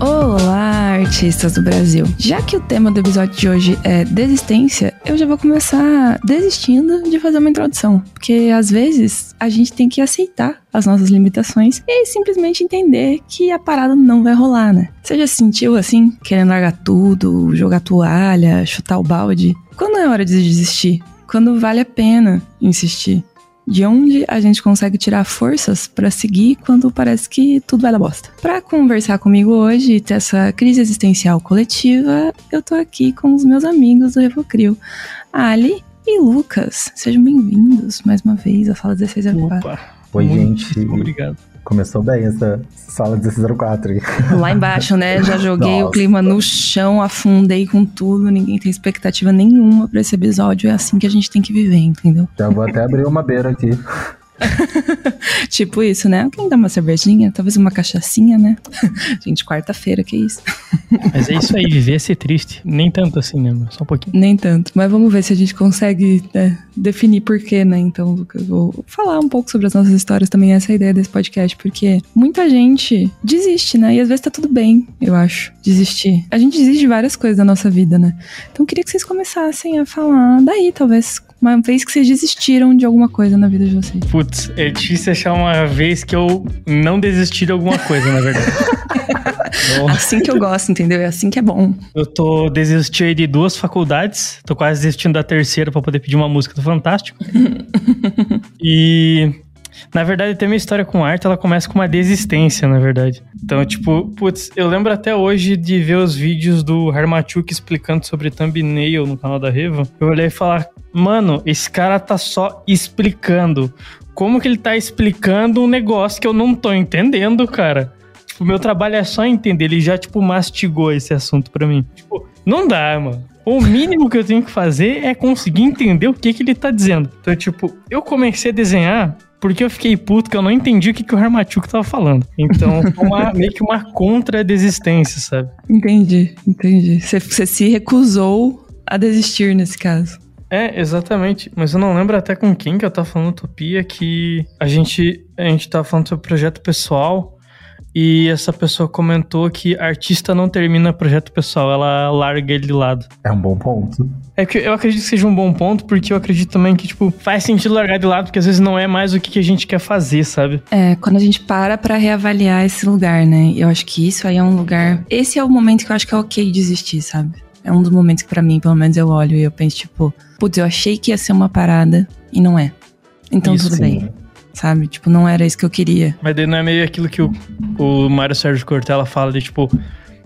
Olá, artistas do Brasil. Já que o tema do episódio de hoje é desistência, eu já vou começar desistindo de fazer uma introdução. Porque às vezes a gente tem que aceitar as nossas limitações e simplesmente entender que a parada não vai rolar, né? Você já se sentiu assim, querendo largar tudo, jogar toalha, chutar o balde? Quando é hora de desistir? Quando vale a pena insistir? De onde a gente consegue tirar forças para seguir quando parece que tudo vai dar bosta. Para conversar comigo hoje e ter essa crise existencial coletiva, eu tô aqui com os meus amigos do Revocrio, Ali e Lucas. Sejam bem-vindos mais uma vez à Fala 1604. Opa, Oi, gente. Obrigado. Começou bem essa sala 1604 aí. Lá embaixo, né? Já joguei Nossa. o clima no chão, afundei com tudo, ninguém tem expectativa nenhuma para esse episódio. É assim que a gente tem que viver, entendeu? Já vou até abrir uma beira aqui. tipo isso, né? Alguém dá uma cervejinha, talvez uma cachaçinha, né? Gente, quarta-feira, que isso. Mas é isso aí, viver é ser triste. Nem tanto assim, né? Só um pouquinho. Nem tanto. Mas vamos ver se a gente consegue né, definir porquê, né? Então, Lucas, vou falar um pouco sobre as nossas histórias também, essa é a ideia desse podcast, porque muita gente desiste, né? E às vezes tá tudo bem, eu acho, desistir. A gente desiste de várias coisas da nossa vida, né? Então, eu queria que vocês começassem a falar daí, talvez, uma vez que vocês desistiram de alguma coisa na vida de vocês? Putz, é difícil achar uma vez que eu não desisti de alguma coisa, na verdade. assim que eu gosto, entendeu? É assim que é bom. Eu tô desistindo de duas faculdades, tô quase desistindo da terceira para poder pedir uma música do Fantástico. e na verdade, até minha história com arte, ela começa com uma desistência, na verdade. Então, tipo, putz, eu lembro até hoje de ver os vídeos do Harmachuk explicando sobre thumbnail no canal da Reva. Eu olhei e falar, mano, esse cara tá só explicando. Como que ele tá explicando um negócio que eu não tô entendendo, cara? Tipo, meu trabalho é só entender. Ele já, tipo, mastigou esse assunto pra mim. Tipo, não dá, mano. O mínimo que eu tenho que fazer é conseguir entender o que, que ele tá dizendo. Então, tipo, eu comecei a desenhar porque eu fiquei puto que eu não entendi o que, que o Harmachuk tava falando. Então, uma, meio que uma contra-desistência, sabe? Entendi, entendi. Você se recusou a desistir nesse caso. É, exatamente. Mas eu não lembro até com quem que eu tava falando Utopia que a gente, a gente tava falando sobre projeto pessoal e essa pessoa comentou que artista não termina projeto pessoal, ela larga ele de lado. É um bom ponto. É que eu acredito que seja um bom ponto, porque eu acredito também que, tipo, faz sentido largar de lado, porque às vezes não é mais o que a gente quer fazer, sabe? É, quando a gente para pra reavaliar esse lugar, né? Eu acho que isso aí é um lugar. Esse é o momento que eu acho que é ok desistir, sabe? É um dos momentos que para mim, pelo menos, eu olho e eu penso, tipo, putz, eu achei que ia ser uma parada e não é. Então isso, tudo sim. bem sabe? Tipo, não era isso que eu queria. Mas daí não é meio aquilo que o, o Mário Sérgio Cortella fala de, tipo,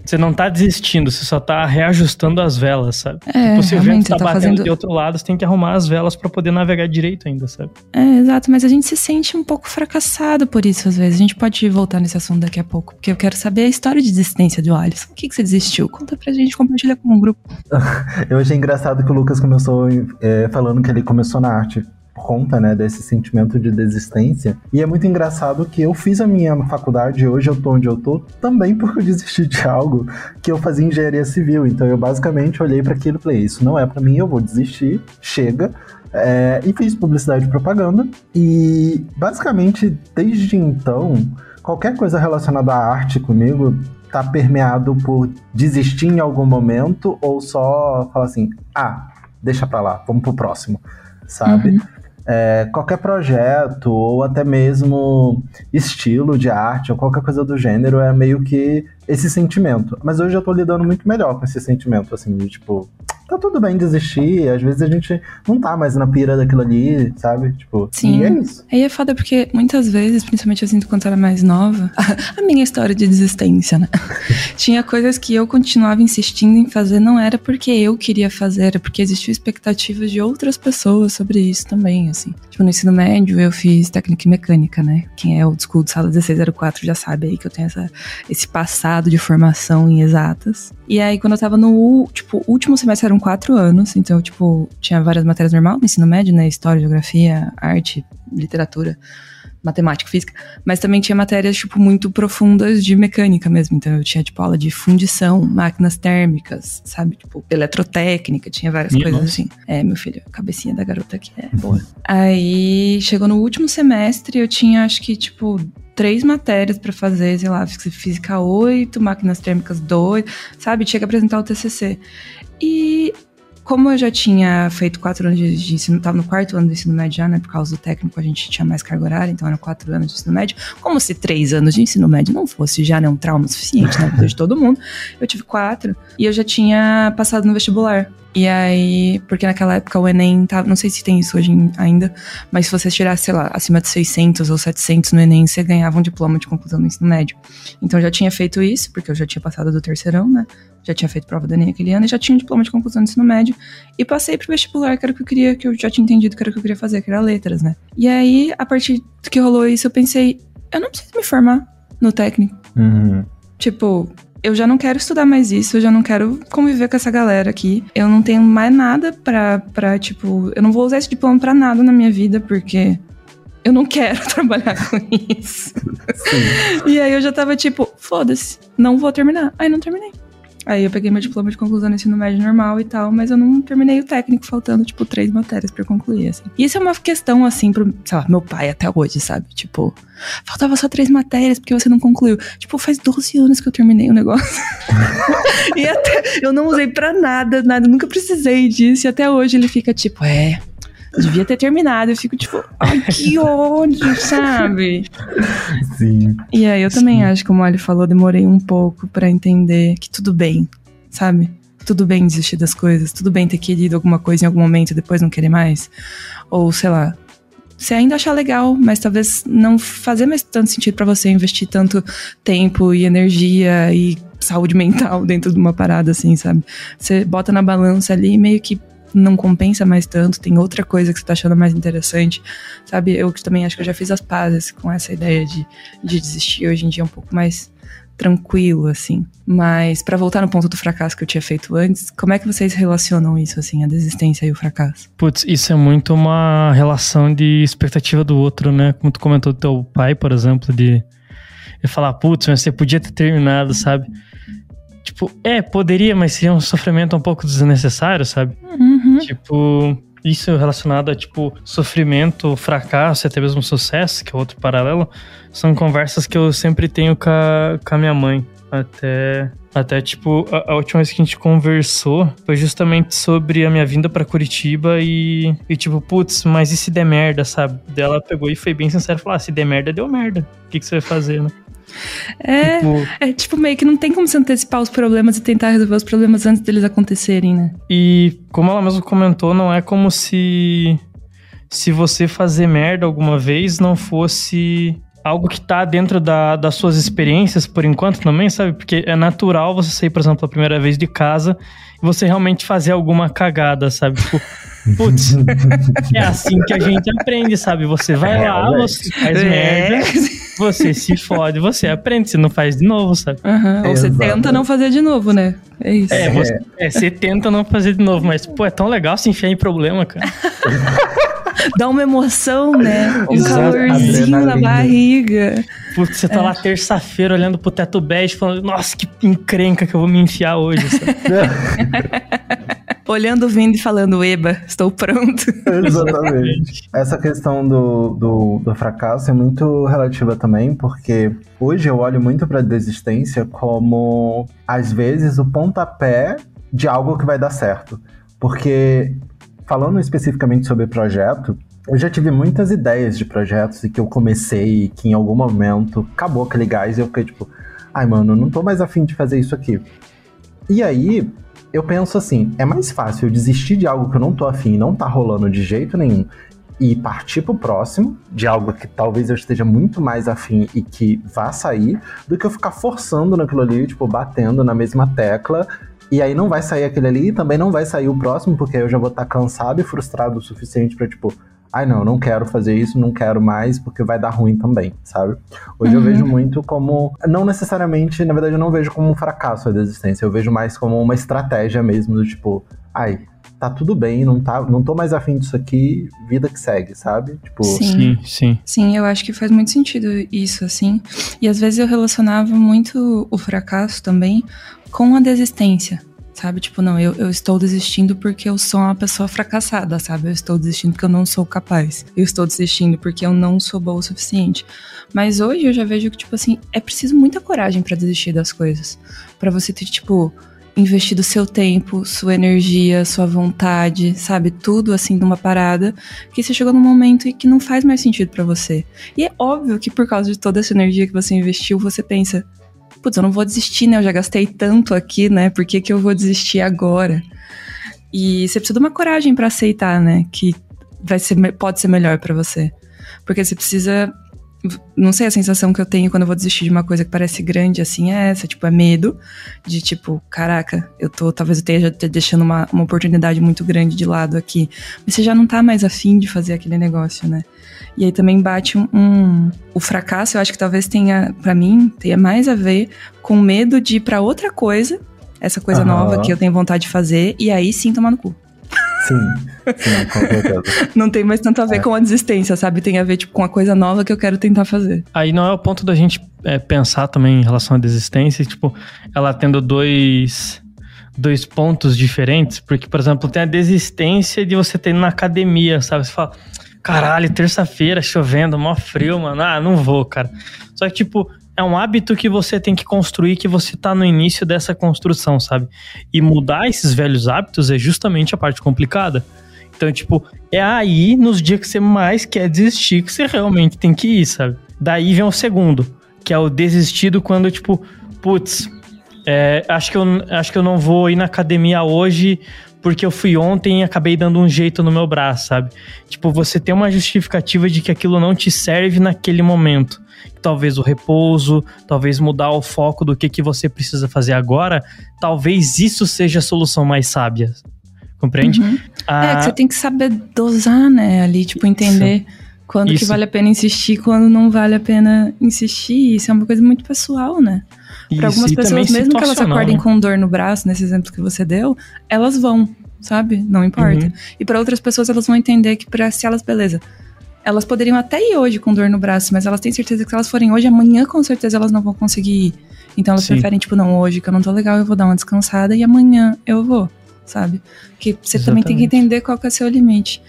você não tá desistindo, você só tá reajustando as velas, sabe? É, tipo, se o vento tá, tá batendo fazendo... de outro lado, você tem que arrumar as velas para poder navegar direito ainda, sabe? É, exato, mas a gente se sente um pouco fracassado por isso às vezes. A gente pode voltar nesse assunto daqui a pouco, porque eu quero saber a história de desistência do Alisson. O que, que você desistiu? Conta pra gente, compartilha com o um grupo. eu achei engraçado que o Lucas começou é, falando que ele começou na arte conta, né, desse sentimento de desistência. E é muito engraçado que eu fiz a minha faculdade hoje eu tô onde eu tô também porque eu desisti de algo que eu fazia engenharia civil. Então eu basicamente olhei para aquilo e falei: isso não é para mim, eu vou desistir, chega. É, e fiz publicidade e propaganda. E basicamente, desde então, qualquer coisa relacionada à arte comigo tá permeado por desistir em algum momento ou só falar assim: ah, deixa pra lá, vamos pro próximo, sabe? Uhum é, qualquer projeto ou até mesmo estilo de arte ou qualquer coisa do gênero é meio que esse sentimento. Mas hoje eu tô lidando muito melhor com esse sentimento, assim, de tipo, tá tudo bem desistir, às vezes a gente não tá mais na pira daquilo ali, sabe? Tipo, Sim. é isso. Aí é foda porque muitas vezes, principalmente eu sinto quando eu era mais nova, a minha história de desistência, né? Tinha coisas que eu continuava insistindo em fazer, não era porque eu queria fazer, era porque existiam expectativas de outras pessoas sobre isso também, assim. Tipo, no ensino médio eu fiz técnica e mecânica, né? Quem é o school de sala 1604 já sabe aí que eu tenho essa, esse passado de formação em exatas. E aí, quando eu tava no, tipo, último semestre eram quatro anos, então, tipo, tinha várias matérias normal no ensino médio, né? História, geografia, arte, literatura. matemática, física, mas também tinha matérias, tipo, muito profundas de mecânica mesmo. Então eu tinha, tipo, aula de fundição, máquinas térmicas, sabe? Tipo, eletrotécnica, tinha várias Minha coisas nossa. assim. É, meu filho, a cabecinha da garota aqui é boa. Aí chegou no último semestre, eu tinha, acho que, tipo, três matérias pra fazer, sei lá, física 8, máquinas térmicas 2, sabe? Tinha que apresentar o TCC. E como eu já tinha feito quatro anos de, ensino, tava no quarto ano do ensino médio já, né? Por causa do técnico, a gente tinha mais carga horária, então eram quatro anos de ensino médio. Como se três anos de ensino médio não fosse já né, um trauma suficiente na vida de todo mundo, eu tive quatro. E eu já tinha passado no vestibular. E aí, porque naquela época o Enem tava, não sei se tem isso hoje ainda, mas se você tirasse, sei lá, acima de 600 ou 700 no Enem, você ganhava um diploma de conclusão do ensino médio. Então eu já tinha feito isso, porque eu já tinha passado do terceirão, né? Já tinha feito prova do Enem aquele ano e já tinha um diploma de conclusão do ensino médio. E passei pro vestibular, que era o que eu queria, que eu já tinha entendido que era o que eu queria fazer, que era letras, né? E aí, a partir do que rolou isso, eu pensei, eu não preciso me formar no técnico. Uhum. Tipo, eu já não quero estudar mais isso, eu já não quero conviver com essa galera aqui. Eu não tenho mais nada pra, pra tipo, eu não vou usar esse diploma pra nada na minha vida, porque eu não quero trabalhar com isso. Sim. E aí eu já tava tipo, foda-se, não vou terminar. Aí não terminei. Aí eu peguei meu diploma de conclusão no ensino médio normal e tal, mas eu não terminei o técnico, faltando, tipo, três matérias eu concluir, assim. E isso é uma questão, assim, pro, sei lá, meu pai até hoje, sabe? Tipo, faltava só três matérias porque você não concluiu. Tipo, faz 12 anos que eu terminei o negócio. e até, eu não usei pra nada, nada, nunca precisei disso. E até hoje ele fica tipo, é, devia ter terminado. Eu fico tipo, ai, que ódio, sabe? Sim. E aí eu também acho, como ele falou, demorei um pouco pra entender que tudo bem, sabe? Tudo bem desistir das coisas, tudo bem ter querido alguma coisa em algum momento e depois não querer mais. Ou sei lá, você ainda achar legal, mas talvez não fazer mais tanto sentido pra você investir tanto tempo e energia e saúde mental dentro de uma parada assim, sabe? Você bota na balança ali e meio que não compensa mais tanto, tem outra coisa que você tá achando mais interessante, sabe? Eu também acho que eu já fiz as pazes com essa ideia de, de desistir hoje em dia é um pouco mais tranquilo, assim. Mas pra voltar no ponto do fracasso que eu tinha feito antes, como é que vocês relacionam isso, assim, a desistência e o fracasso? Putz, isso é muito uma relação de expectativa do outro, né? Como tu comentou do teu pai, por exemplo, de, de falar, putz, mas você podia ter terminado, sabe? Tipo, é, poderia, mas seria um sofrimento um pouco desnecessário, sabe? Uhum. Tipo, isso relacionado a, tipo, sofrimento, fracasso e até mesmo sucesso, que é outro paralelo, são conversas que eu sempre tenho com a, com a minha mãe. Até, até tipo, a, a última vez que a gente conversou foi justamente sobre a minha vinda pra Curitiba e, e tipo, putz, mas e se der merda, sabe? Daí Ela pegou e foi bem sincera e falou: ah, se der merda, deu merda. O que, que você vai fazer, né? É, Tipo, é tipo meio que não tem como você antecipar os problemas e tentar resolver os problemas antes deles acontecerem, né? E como ela mesmo comentou, não é como se se você fazer merda alguma vez não fosse algo que tá dentro da, das suas experiências por enquanto também, sabe? Porque é natural você sair, por exemplo, a primeira vez de casa e você realmente fazer alguma cagada, sabe? Tipo, putz, é assim que a gente aprende, sabe? Você vai lá, Realmente. você faz merda, você se fode, você aprende, você não faz de novo, sabe? Aham, Ou você tenta não fazer de novo, né? É isso. É, você, é, você tenta não fazer de novo, mas, pô, é tão legal se enfiar em problema, cara. Dá uma emoção, né? Um Exato, calorzinho na barriga. Putz, você tá lá terça-feira olhando pro teto bege falando, nossa, que encrenca que eu vou me enfiar hoje. sabe? Olhando, vindo e falando, eba, estou pronto. Exatamente. Essa questão do, do, do fracasso é muito relativa também, porque hoje eu olho muito pra desistência como, às vezes, o pontapé de algo que vai dar certo. Porque, falando especificamente sobre projeto, eu já tive muitas ideias de projetos e que eu comecei e que em algum momento acabou aquele gás e eu fiquei tipo, ai mano, não tô mais afim de fazer isso aqui. E aí, eu penso assim, é mais fácil eu desistir de algo que eu não tô afim e não tá rolando de jeito nenhum e partir pro próximo, de algo que talvez eu esteja muito mais afim e que vá sair, do que eu ficar forçando naquilo ali, tipo, batendo na mesma tecla. E aí não vai sair aquele ali e também não vai sair o próximo, porque aí eu já vou estar cansado e frustrado o suficiente pra, tipo, ai não, não quero fazer isso, não quero mais, porque vai dar ruim também, sabe? Hoje eu Uhum. vejo muito como, não necessariamente, na verdade eu não vejo como um fracasso a desistência, eu vejo mais como uma estratégia mesmo, do tipo, ai, tá tudo bem, não, tá, não tô mais afim disso aqui, vida que segue, sabe? Tipo, sim, sim, sim. Sim, eu acho que faz muito sentido isso, assim. E às vezes eu relacionava muito o fracasso também com a desistência sabe? Tipo, não, eu, eu estou desistindo porque eu sou uma pessoa fracassada, sabe? Eu estou desistindo porque eu não sou capaz. Eu estou desistindo porque eu não sou boa o suficiente. Mas hoje eu já vejo que, tipo assim, é preciso muita coragem para desistir das coisas. para você ter, tipo, investido seu tempo, sua energia, sua vontade, sabe? Tudo assim numa parada que você chegou num momento e que não faz mais sentido para você. E é óbvio que por causa de toda essa energia que você investiu, você pensa, putz, eu não vou desistir, né? Eu já gastei tanto aqui, né? Por que, que eu vou desistir agora? E você precisa de uma coragem para aceitar, né? Que vai ser, pode ser melhor para você. Porque você precisa. Não sei, a sensação que eu tenho quando eu vou desistir de uma coisa que parece grande assim é essa, tipo, é medo de tipo, caraca, eu tô, talvez eu esteja deixando uma, uma oportunidade muito grande de lado aqui. Mas você já não tá mais afim de fazer aquele negócio, né? E aí também bate um, um o fracasso, eu acho que talvez tenha, para mim, tenha mais a ver com medo de ir para outra coisa, essa coisa uhum. nova que eu tenho vontade de fazer, e aí sim tomar no cu. Sim, sim, com certeza. não tem mais tanto a ver é. com a desistência, sabe? Tem a ver, tipo, com a coisa nova que eu quero tentar fazer. Aí não é o ponto da gente é, pensar também em relação à desistência, tipo, ela tendo dois dois pontos diferentes, porque, por exemplo, tem a desistência de você ter na academia, sabe? Você fala, caralho, terça-feira chovendo, mó frio, mano. Ah, não vou, cara. Só que, tipo, é um hábito que você tem que construir, que você tá no início dessa construção, sabe? E mudar esses velhos hábitos é justamente a parte complicada. Então, tipo, é aí, nos dias que você mais quer desistir, que você realmente tem que ir, sabe? Daí vem o segundo, que é o desistido quando, tipo, putz, é, acho, que eu, acho que eu não vou ir na academia hoje porque eu fui ontem e acabei dando um jeito no meu braço, sabe? Tipo, você tem uma justificativa de que aquilo não te serve naquele momento. Talvez o repouso, talvez mudar o foco do que, que você precisa fazer agora, talvez isso seja a solução mais sábia. Compreende? Uhum. Ah, é, que você tem que saber dosar, né? Ali, tipo, entender. Isso. Quando isso. que vale a pena insistir, quando não vale a pena insistir. Isso é uma coisa muito pessoal, né? Para algumas pessoas, mesmo que elas acordem né? com dor no braço, nesse exemplo que você deu, elas vão, sabe? Não importa. Uhum. E para outras pessoas, elas vão entender que para se elas, beleza, elas poderiam até ir hoje com dor no braço, mas elas têm certeza que se elas forem hoje, amanhã com certeza elas não vão conseguir ir. Então elas Sim. preferem, tipo, não, hoje que eu não tô legal, eu vou dar uma descansada e amanhã eu vou, sabe? Que você Exatamente. também tem que entender qual que é o seu limite.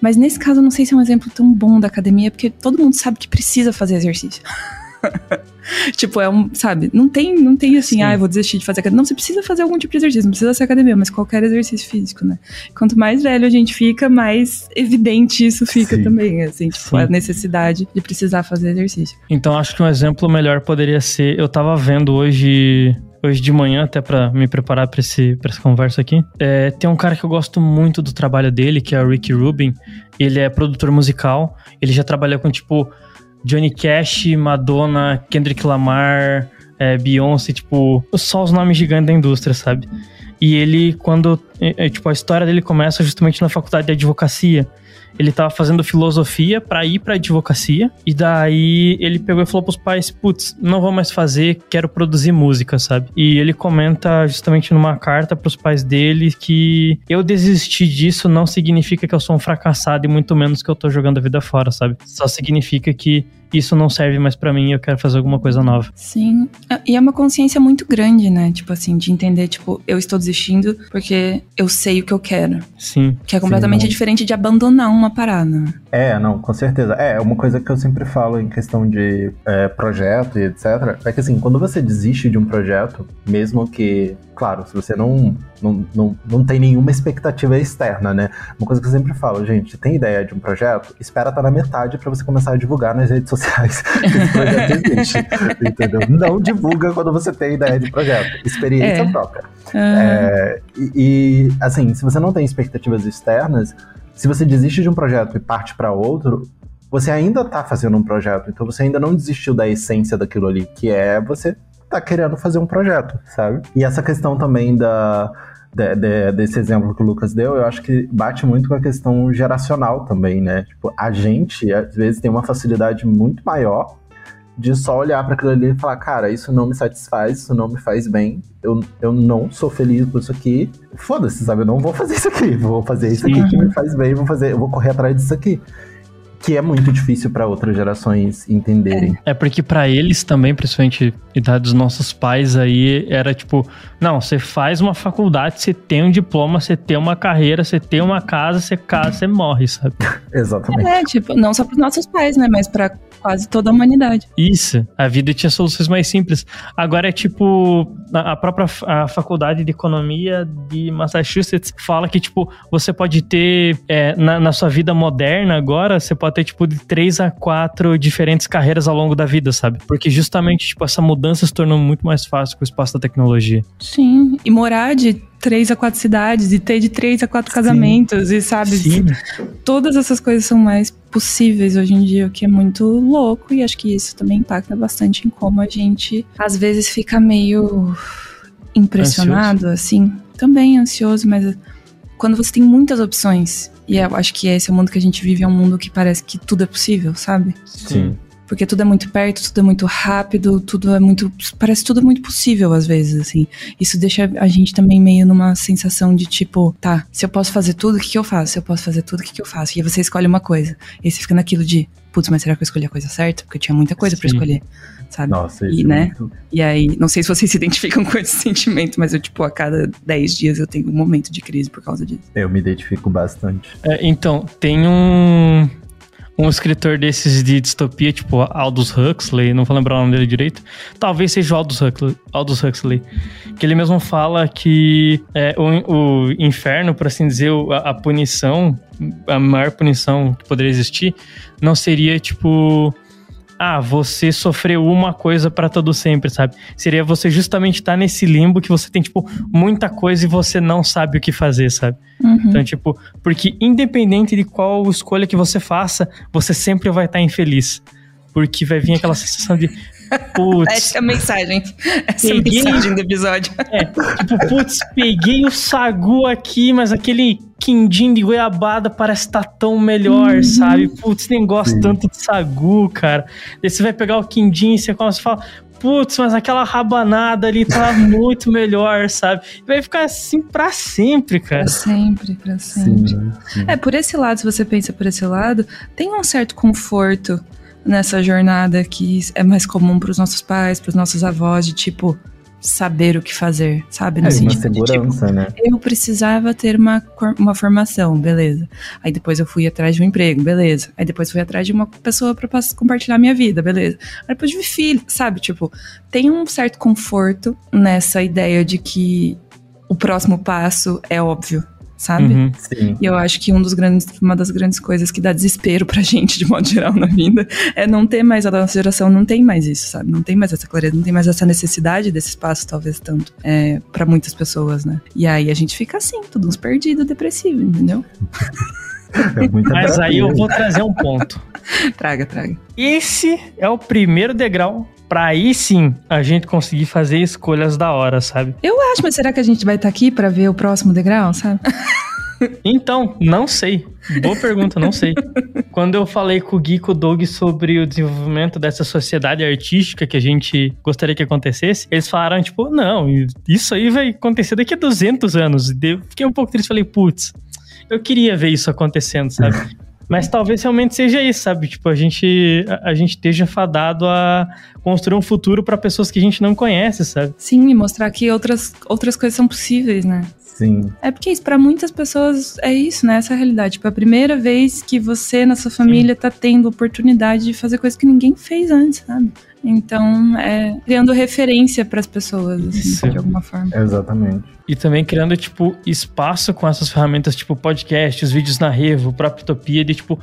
Mas nesse caso, eu não sei se é um exemplo tão bom da academia, porque todo mundo sabe que precisa fazer exercício. tipo, é um, sabe, não tem, não tem assim, Sim. ah, eu vou desistir de fazer academia. Não, você precisa fazer algum tipo de exercício, não precisa ser academia, mas qualquer exercício físico, né? Quanto mais velho a gente fica, mais evidente isso fica Sim. também, assim, tipo, Sim. a necessidade de precisar fazer exercício. Então, acho que um exemplo melhor poderia ser, eu tava vendo hoje hoje de manhã, até para me preparar para essa conversa aqui. É, tem um cara que eu gosto muito do trabalho dele, que é o Ricky Rubin. Ele é produtor musical. Ele já trabalhou com, tipo, Johnny Cash, Madonna, Kendrick Lamar, é, Beyoncé, tipo, só os nomes gigantes da indústria, sabe? E ele, quando. É, é, tipo, a história dele começa justamente na faculdade de advocacia ele tava fazendo filosofia para ir pra advocacia. E daí ele pegou e falou pros pais: Putz, não vou mais fazer, quero produzir música, sabe? E ele comenta justamente numa carta pros pais dele que eu desisti disso não significa que eu sou um fracassado e muito menos que eu tô jogando a vida fora, sabe? Só significa que isso não serve mais para mim, eu quero fazer alguma coisa nova. Sim. Ah, e é uma consciência muito grande, né? Tipo assim, de entender, tipo, eu estou desistindo porque eu sei o que eu quero. Sim. Que é completamente Sim, diferente de abandonar uma parada. É, não, com certeza. É, uma coisa que eu sempre falo em questão de é, projeto e etc. É que assim, quando você desiste de um projeto, mesmo que claro, se você não, não, não, não tem nenhuma expectativa externa, né? Uma coisa que eu sempre falo, gente, tem ideia de um projeto? Espera estar tá na metade para você começar a divulgar nas redes sociais que esse projeto existe, entendeu? Não divulga quando você tem ideia de projeto. Experiência é. própria. Uhum. É, e, e, assim, se você não tem expectativas externas, se você desiste de um projeto e parte para outro, você ainda está fazendo um projeto, então você ainda não desistiu da essência daquilo ali, que é você tá querendo fazer um projeto, sabe? E essa questão também da. De, de, desse exemplo que o Lucas deu, eu acho que bate muito com a questão geracional também, né? Tipo, a gente, às vezes, tem uma facilidade muito maior de só olhar para aquilo ali e falar, cara, isso não me satisfaz, isso não me faz bem, eu, eu não sou feliz por isso aqui. Foda-se, sabe? Eu não vou fazer isso aqui, vou fazer isso aqui que me faz bem, vou fazer, eu vou correr atrás disso aqui que é muito difícil para outras gerações entenderem. É porque para eles também, principalmente idade dos nossos pais aí, era tipo, não, você faz uma faculdade, você tem um diploma, você tem uma carreira, você tem uma casa, você casa, você morre, sabe? Exatamente. É, tipo, não só pros nossos pais, né, mas para quase toda a humanidade. Isso, a vida tinha soluções mais simples. Agora é tipo, a própria a faculdade de economia de Massachusetts fala que, tipo, você pode ter, é, na, na sua vida moderna agora, você pode ter, tipo, de três a quatro diferentes carreiras ao longo da vida, sabe? Porque justamente, tipo, essa mudança se tornou muito mais fácil com o espaço da tecnologia. Sim, e morar de três a quatro cidades, e ter de três a quatro casamentos, Sim. e sabe? Sim. Todas essas coisas são mais possíveis hoje em dia, o que é muito louco, e acho que isso também impacta bastante em como a gente às vezes fica meio impressionado, ansioso. assim. Também ansioso, mas quando você tem muitas opções, e eu acho que esse é o mundo que a gente vive, é um mundo que parece que tudo é possível, sabe? Sim porque tudo é muito perto, tudo é muito rápido, tudo é muito. Parece tudo muito possível às vezes, assim. Isso deixa a gente também meio numa sensação de tipo, tá, se eu posso fazer tudo, o que, que eu faço? Se eu posso fazer tudo, o que, que eu faço? E aí você escolhe uma coisa. E aí você fica naquilo de, putz, mas será que eu escolhi a coisa certa? Porque eu tinha muita coisa para escolher, sabe? Nossa, e, né? Muito... E aí, não sei se vocês se identificam com esse sentimento, mas eu, tipo, a cada 10 dias eu tenho um momento de crise por causa disso. Eu me identifico bastante. É, então, tem um um escritor desses de distopia, tipo Aldous Huxley, não vou lembrar o nome dele direito, talvez seja o Aldous Huxley, Aldous Huxley que ele mesmo fala que é, o, o, inferno, por assim dizer, a, a punição, a maior punição que poderia existir, não seria tipo ah, você sofreu uma coisa para todo sempre, sabe? Seria você justamente estar tá nesse limbo que você tem, tipo, muita coisa e você não sabe o que fazer, sabe? Uhum. Então, tipo, porque independente de qual escolha que você faça, você sempre vai estar tá infeliz. Porque vai vir aquela sensação de, Putz. Essa é a mensagem. Essa peguei, é a mensagem do episódio. É, tipo, putz, peguei o sagu aqui, mas aquele quindim de goiabada parece estar tá tão melhor, uhum. sabe? Putz, nem gosto Sim. tanto de sagu, cara. Daí você vai pegar o quindim e você começa a falar, putz, mas aquela rabanada ali tá muito melhor, sabe? E vai ficar assim pra sempre, cara. Pra sempre, pra sempre. Sim, sim. É, por esse lado, se você pensa por esse lado, tem um certo conforto nessa jornada que é mais comum para os nossos pais, para os nossos avós, de tipo saber o que fazer, sabe? No é, sentido uma segurança, de, tipo, né? Eu precisava ter uma, uma formação, beleza. Aí depois eu fui atrás de um emprego, beleza. Aí depois fui atrás de uma pessoa para compartilhar minha vida, beleza. Aí depois de filho, sabe? Tipo, tem um certo conforto nessa ideia de que o próximo passo é óbvio, sabe? Uhum, e eu acho que um dos grandes, uma das grandes coisas que dá desespero pra gente, de modo geral, na vida, é não ter mais, a nossa geração não tem mais isso, sabe? Não tem mais essa clareza, não tem mais essa necessidade desse espaço, talvez tanto, é, para muitas pessoas, né? E aí a gente fica assim, tudo uns perdidos, depressivo, entendeu? É Mas aí eu vou trazer um ponto. traga, traga. Esse é o primeiro degrau pra aí sim a gente conseguir fazer escolhas da hora, sabe? Eu acho, mas será que a gente vai estar tá aqui para ver o próximo degrau, sabe? Então, não sei. Boa pergunta, não sei. Quando eu falei com o Gui com o Doug sobre o desenvolvimento dessa sociedade artística que a gente gostaria que acontecesse, eles falaram, tipo, não, isso aí vai acontecer daqui a 200 anos. Eu fiquei um pouco triste, falei, putz, eu queria ver isso acontecendo, sabe? Mas talvez realmente seja isso, sabe? Tipo, a gente, a, a gente esteja fadado a construir um futuro para pessoas que a gente não conhece, sabe? Sim, e mostrar que outras, outras coisas são possíveis, né? Sim. É porque isso, para muitas pessoas, é isso, né? Essa é a realidade. Tipo, é a primeira vez que você, na sua família, Sim. tá tendo oportunidade de fazer coisas que ninguém fez antes, sabe? Então, é criando referência para as pessoas, assim, de alguma forma. Exatamente. E também criando, tipo, espaço com essas ferramentas, tipo podcast, os vídeos na Revo, o próprio Utopia, de, tipo,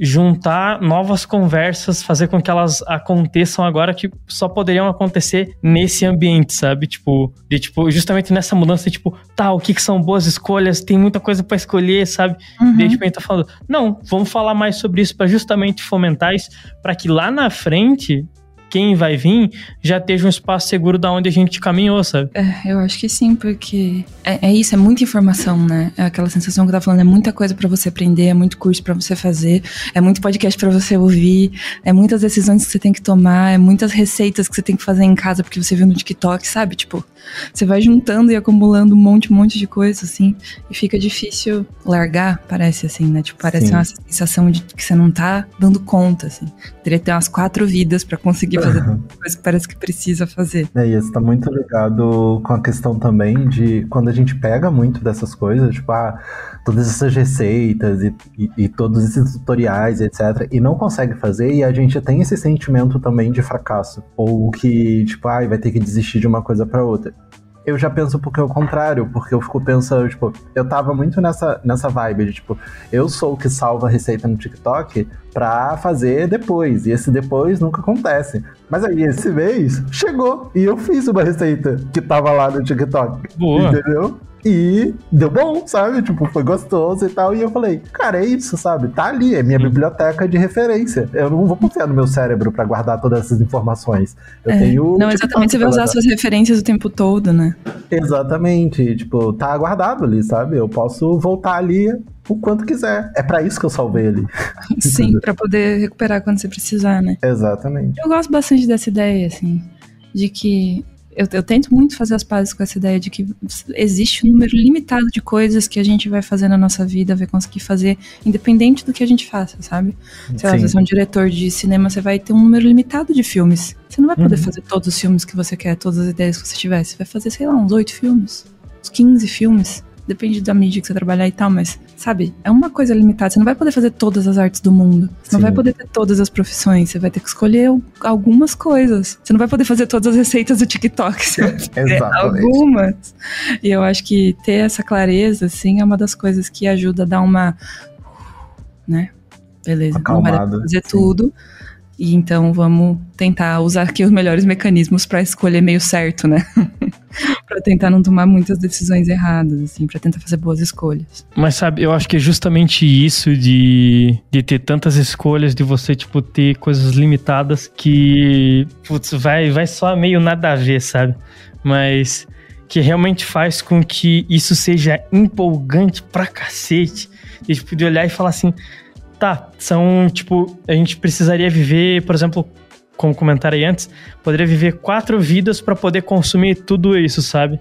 juntar novas conversas, fazer com que elas aconteçam agora que só poderiam acontecer nesse ambiente, sabe? Tipo, de tipo, justamente nessa mudança de tipo, tá, o que, que são boas escolhas, tem muita coisa para escolher, sabe? Uhum. E tipo, a gente tá falando, não, vamos falar mais sobre isso para justamente fomentar isso, para que lá na frente quem vai vir já esteja um espaço seguro da onde a gente caminhou, sabe? É, eu acho que sim, porque é, é isso, é muita informação, né? É aquela sensação que eu tava falando, é muita coisa para você aprender, é muito curso para você fazer, é muito podcast para você ouvir, é muitas decisões que você tem que tomar, é muitas receitas que você tem que fazer em casa porque você viu no TikTok, sabe? Tipo, você vai juntando e acumulando um monte, um monte de coisa, assim, e fica difícil largar, parece assim, né? Tipo, parece Sim. uma sensação de que você não tá dando conta, assim. Teria que ter umas quatro vidas para conseguir fazer coisa que parece que precisa fazer. É, e isso tá muito ligado com a questão também de quando a gente pega muito dessas coisas, tipo, ah, todas essas receitas e, e, e, todos esses tutoriais, etc. E não consegue fazer, e a gente tem esse sentimento também de fracasso. Ou que, tipo, ai, vai ter que desistir de uma coisa para outra. Eu já penso um pouco ao contrário, porque eu fico pensando, tipo, eu tava muito nessa, nessa vibe de, tipo, eu sou o que salva a receita no TikTok pra fazer depois, e esse depois nunca acontece. Mas aí, esse mês, chegou, e eu fiz uma receita que tava lá no TikTok. Boa. Entendeu? E deu bom, sabe? Tipo, foi gostoso e tal. E eu falei, cara, é isso, sabe? Tá ali, é minha hum. biblioteca de referência. Eu não vou confiar no meu cérebro para guardar todas essas informações. Eu é. tenho. Não, exatamente, você vai usar suas referências o tempo todo, né? Exatamente. Tipo, tá guardado ali, sabe? Eu posso voltar ali o quanto quiser. É para isso que eu salvei ele. Sim, para poder recuperar quando você precisar, né? Exatamente. Eu gosto bastante dessa ideia, assim, de que eu, eu, tento muito fazer as pazes com essa ideia de que existe um número limitado de coisas que a gente vai fazer na nossa vida, vai conseguir fazer, independente do que a gente faça, sabe? Sei lá, você é um diretor de cinema, você vai ter um número limitado de filmes. Você não vai poder uhum. fazer todos os filmes que você quer, todas as ideias que você tiver. Você vai fazer, sei lá, uns oito filmes, uns 15 filmes depende da mídia que você trabalhar e tal, mas, sabe, é uma coisa limitada. Você não vai poder fazer todas as artes do mundo. Você Sim. não vai poder ter todas as profissões. Você vai ter que escolher algumas coisas. Você não vai poder fazer todas as receitas do TikTok. Você vai ter algumas. E eu acho que ter essa clareza, assim, é uma das coisas que ajuda a dar uma. Né? Beleza, Acalmado, não vai fazer sim. tudo. E então vamos tentar usar aqui os melhores mecanismos para escolher meio certo, né? para tentar não tomar muitas decisões erradas, assim, para tentar fazer boas escolhas. Mas sabe, eu acho que é justamente isso de, de ter tantas escolhas, de você, tipo, ter coisas limitadas que, putz, vai, vai só meio nada a ver, sabe? Mas que realmente faz com que isso seja empolgante pra cacete. E, tipo, de olhar e falar assim, tá, são, tipo, a gente precisaria viver, por exemplo, como comentarei antes, poderia viver quatro vidas para poder consumir tudo isso, sabe?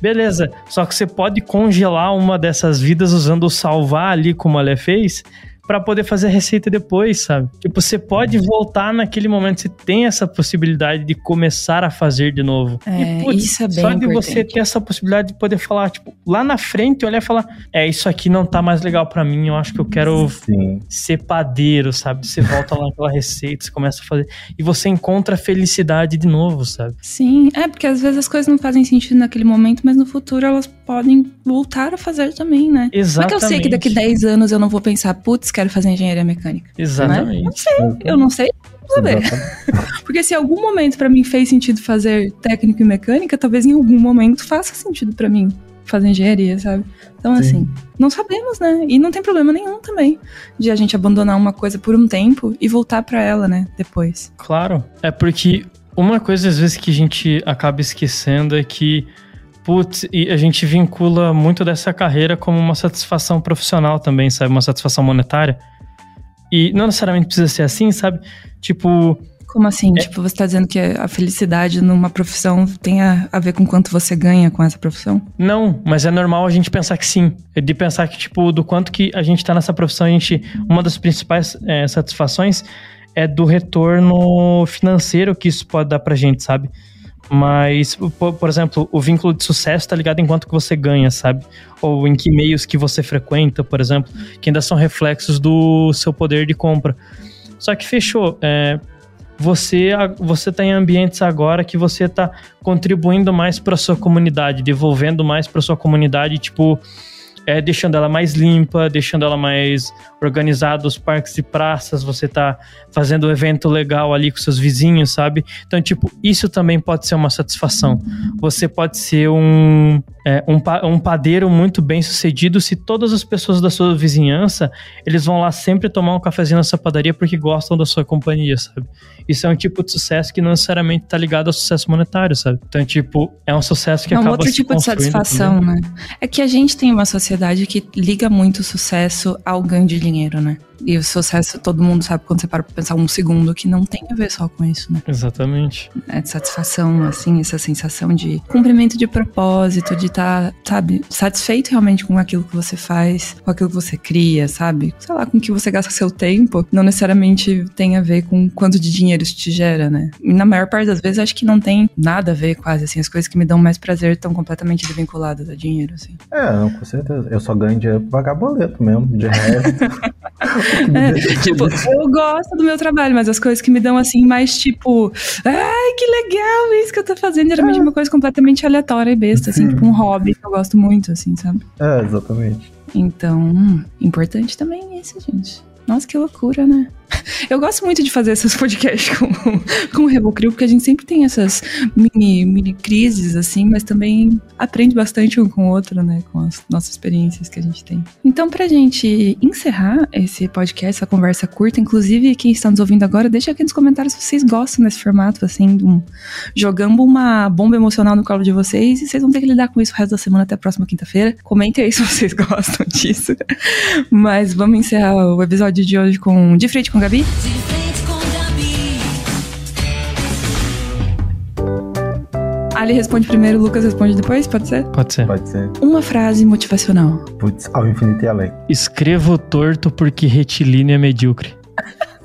Beleza, só que você pode congelar uma dessas vidas usando o salvar ali, como a Lé fez, para poder fazer a receita depois, sabe? Tipo, você pode voltar naquele momento, você tem essa possibilidade de começar a fazer de novo. É, e, putz, isso é bem só de importante. você ter essa possibilidade de poder falar, tipo, lá na frente, olhar e falar, é, isso aqui não tá mais legal para mim, eu acho que eu quero Sim. ser padeiro, sabe? Você volta lá naquela receita, você começa a fazer, e você encontra felicidade de novo, sabe? Sim, é, porque às vezes as coisas não fazem sentido naquele momento, mas no futuro elas podem voltar a fazer também, né? Exatamente. Como é que eu sei que daqui 10 anos eu não vou pensar, putz, quero fazer engenharia mecânica. Exatamente. Né? Não sei, eu não sei. Saber. Porque se em algum momento para mim fez sentido fazer técnico e mecânica, talvez em algum momento faça sentido para mim fazer engenharia, sabe? Então, Sim. assim, não sabemos, né? E não tem problema nenhum também de a gente abandonar uma coisa por um tempo e voltar para ela, né? Depois. Claro. É porque uma coisa, às vezes, que a gente acaba esquecendo é que Putz, e a gente vincula muito dessa carreira como uma satisfação profissional também, sabe? Uma satisfação monetária. E não necessariamente precisa ser assim, sabe? Tipo. Como assim? É... Tipo, você tá dizendo que a felicidade numa profissão tem a, a, ver com quanto você ganha com essa profissão? Não, mas é normal a gente pensar que sim. É de pensar que, tipo, do quanto que a gente tá nessa profissão, a gente. Uma das principais é, satisfações é do retorno financeiro que isso pode dar pra gente, sabe? Mas, por, por, exemplo, o vínculo de sucesso está ligado em quanto que você ganha, sabe? Ou em que meios que você frequenta, por exemplo, que ainda são reflexos do seu poder de compra. Só que fechou. É, você você está em ambientes agora que você está contribuindo mais para sua comunidade, devolvendo mais para sua comunidade, tipo é, deixando ela mais limpa, deixando ela mais organizada, os parques e praças, você tá fazendo um evento legal ali com seus vizinhos, sabe? Então, tipo, isso também pode ser uma satisfação. Você pode ser um, é, um, um padeiro muito bem sucedido se todas as pessoas da sua vizinhança, eles vão lá sempre tomar um cafezinho nessa padaria porque gostam da sua companhia, sabe? Isso é um tipo de sucesso que não necessariamente tá ligado ao sucesso monetário, sabe? Então, tipo, é um sucesso que é um outro tipo de satisfação, também. né? É que a gente tem uma sociedade que liga muito o sucesso ao ganho de dinheiro, né? E o sucesso, todo mundo sabe quando você para pra pensar um segundo que não tem a ver só com isso, né? Exatamente. É de satisfação, assim, essa sensação de cumprimento de propósito, de estar, tá, sabe, satisfeito realmente com aquilo que você faz, com aquilo que você cria, sabe? Sei lá, com que você gasta seu tempo, não necessariamente tem a ver com quanto de dinheiro isso te gera, né? E na maior parte das vezes acho que não tem nada a ver quase, assim, as coisas que me dão mais prazer estão completamente desvinculadas a dinheiro, assim. É, não, com certeza. Eu só ganho dinheiro pra pagar boleto mesmo, de resto. tipo, eu gosto do meu trabalho, mas as coisas que me dão assim, mais tipo, ai, que legal isso que eu tô fazendo, geralmente é uma coisa completamente aleatória e besta, assim, tipo um hobby que eu gosto muito, assim, sabe? É, exatamente. Então, hum, importante também isso, gente. Nossa, que loucura, né? Eu gosto muito de fazer esses podcasts com, com o Revocrio, porque a gente sempre tem essas mini, mini crises, assim, mas também aprende bastante um com o outro, né? Com as nossas experiências que a gente tem. Então, pra gente encerrar esse podcast, essa conversa curta, inclusive quem está nos ouvindo agora, deixa aqui nos comentários se vocês gostam desse formato, assim, um, jogando uma bomba emocional no colo de vocês, e vocês vão ter que lidar com isso o resto da semana até a próxima quinta-feira. Comentem aí se vocês gostam disso. Mas vamos encerrar o episódio de hoje com De Frente com com Gabi. Ali responde primeiro, Lucas responde depois, pode ser? Pode ser. Pode ser. Uma frase motivacional. Putz, ao infinito e além. Escrevo torto porque retilíneo é medíocre.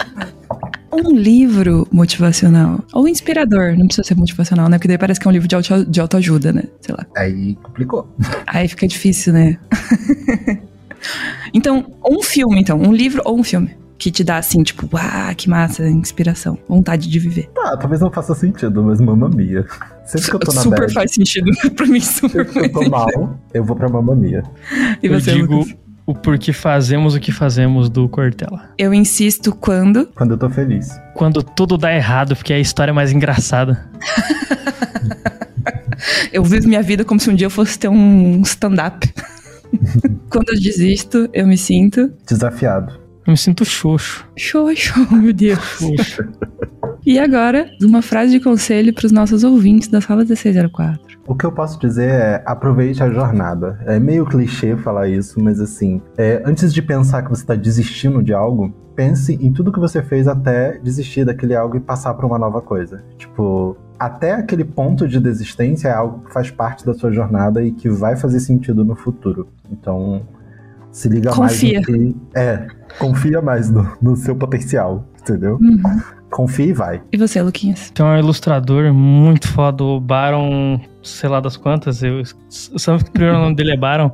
um livro motivacional. Ou inspirador, não precisa ser motivacional, né? Porque daí parece que é um livro de, auto, de autoajuda, né? Sei lá. Aí complicou. Aí fica difícil, né? então, um filme, então. Um livro ou um filme? Que te dá assim, tipo, ah, que massa, inspiração, vontade de viver. Tá, talvez não faça sentido, mas Mamma Mia. Sempre que eu tô na Super bad, faz sentido pra mim, super Sempre que eu tô mal, eu vou pra Mamma Mia. E eu você, digo Lucas? o porquê fazemos o que fazemos do Cortella. Eu insisto quando... Quando eu tô feliz. Quando tudo dá errado, porque é a história é mais engraçada. eu vivo minha vida como se um dia eu fosse ter um stand-up. Quando eu desisto, eu me sinto... Desafiado. Eu me sinto xoxo. Xoxo, meu Deus. Xoxo. E agora, uma frase de conselho para os nossos ouvintes da sala 1604. O que eu posso dizer é aproveite a jornada. É meio clichê falar isso, mas assim, é, antes de pensar que você está desistindo de algo, pense em tudo que você fez até desistir daquele algo e passar para uma nova coisa. Tipo, até aquele ponto de desistência é algo que faz parte da sua jornada e que vai fazer sentido no futuro. Então, se liga confia. mais que. É, confia mais no, no seu potencial, entendeu? Uhum. Confia e vai. E você, Luquinhas? Tem um ilustrador muito foda, o Baron, sei lá das quantas, eu sabe que o primeiro nome dele é Baron.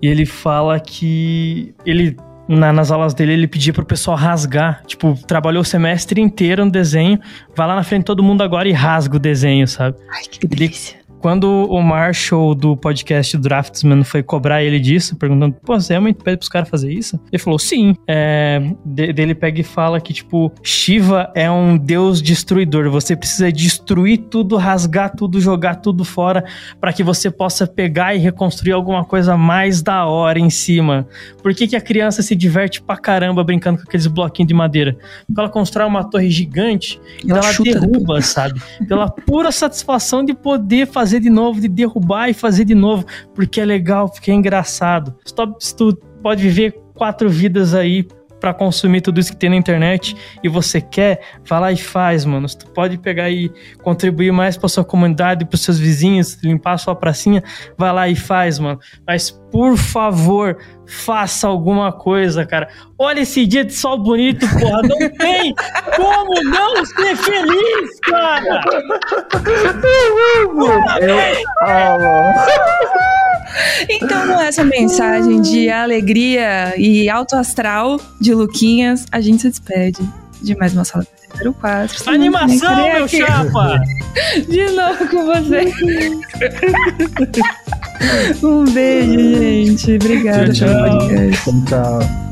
E ele fala que ele na, nas aulas dele, ele pedia pro pessoal rasgar. Tipo, trabalhou o semestre inteiro no desenho, vai lá na frente de todo mundo agora e rasga o desenho, sabe? Ai, que delícia. Ele, quando o Marshall do podcast Draftsman foi cobrar ele disso, perguntando, pô, você realmente pede pros caras fazer isso? Ele falou, sim. É, dele pega e fala que, tipo, Shiva é um deus destruidor. Você precisa destruir tudo, rasgar tudo, jogar tudo fora, para que você possa pegar e reconstruir alguma coisa mais da hora em cima. Por que, que a criança se diverte pra caramba brincando com aqueles bloquinhos de madeira? Porque ela constrói uma torre gigante e ela, ela derruba, sabe? Pela pura satisfação de poder fazer fazer de novo, de derrubar e fazer de novo, porque é legal, porque é engraçado. Stop, tu pode viver quatro vidas aí para consumir tudo isso que tem na internet e você quer, vai lá e faz, mano. Tu pode pegar e contribuir mais para sua comunidade, para seus vizinhos, limpar a sua pracinha, vai lá e faz, mano. Mas por favor, faça alguma coisa, cara. Olha esse dia de sol bonito, porra. Não tem como não ser feliz, cara. Então, com essa mensagem de alegria e alto astral de Luquinhas, a gente se despede de mais uma sala número 4. Animação, meu chapa! De novo com você. Um beijo, gente. Obrigada Tchau, pelo podcast. Tchau.